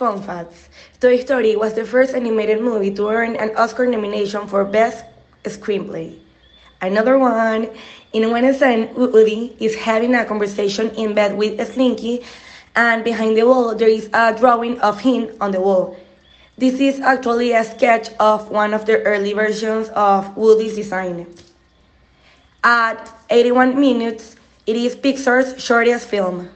Fun facts Toy Story was the first animated movie to earn an Oscar nomination for Best Screenplay. Another one, in one scene, Woody is having a conversation in bed with Slinky, and behind the wall there is a drawing of him on the wall. This is actually a sketch of one of the early versions of Woody's design. At 81 minutes, it is Pixar's shortest film.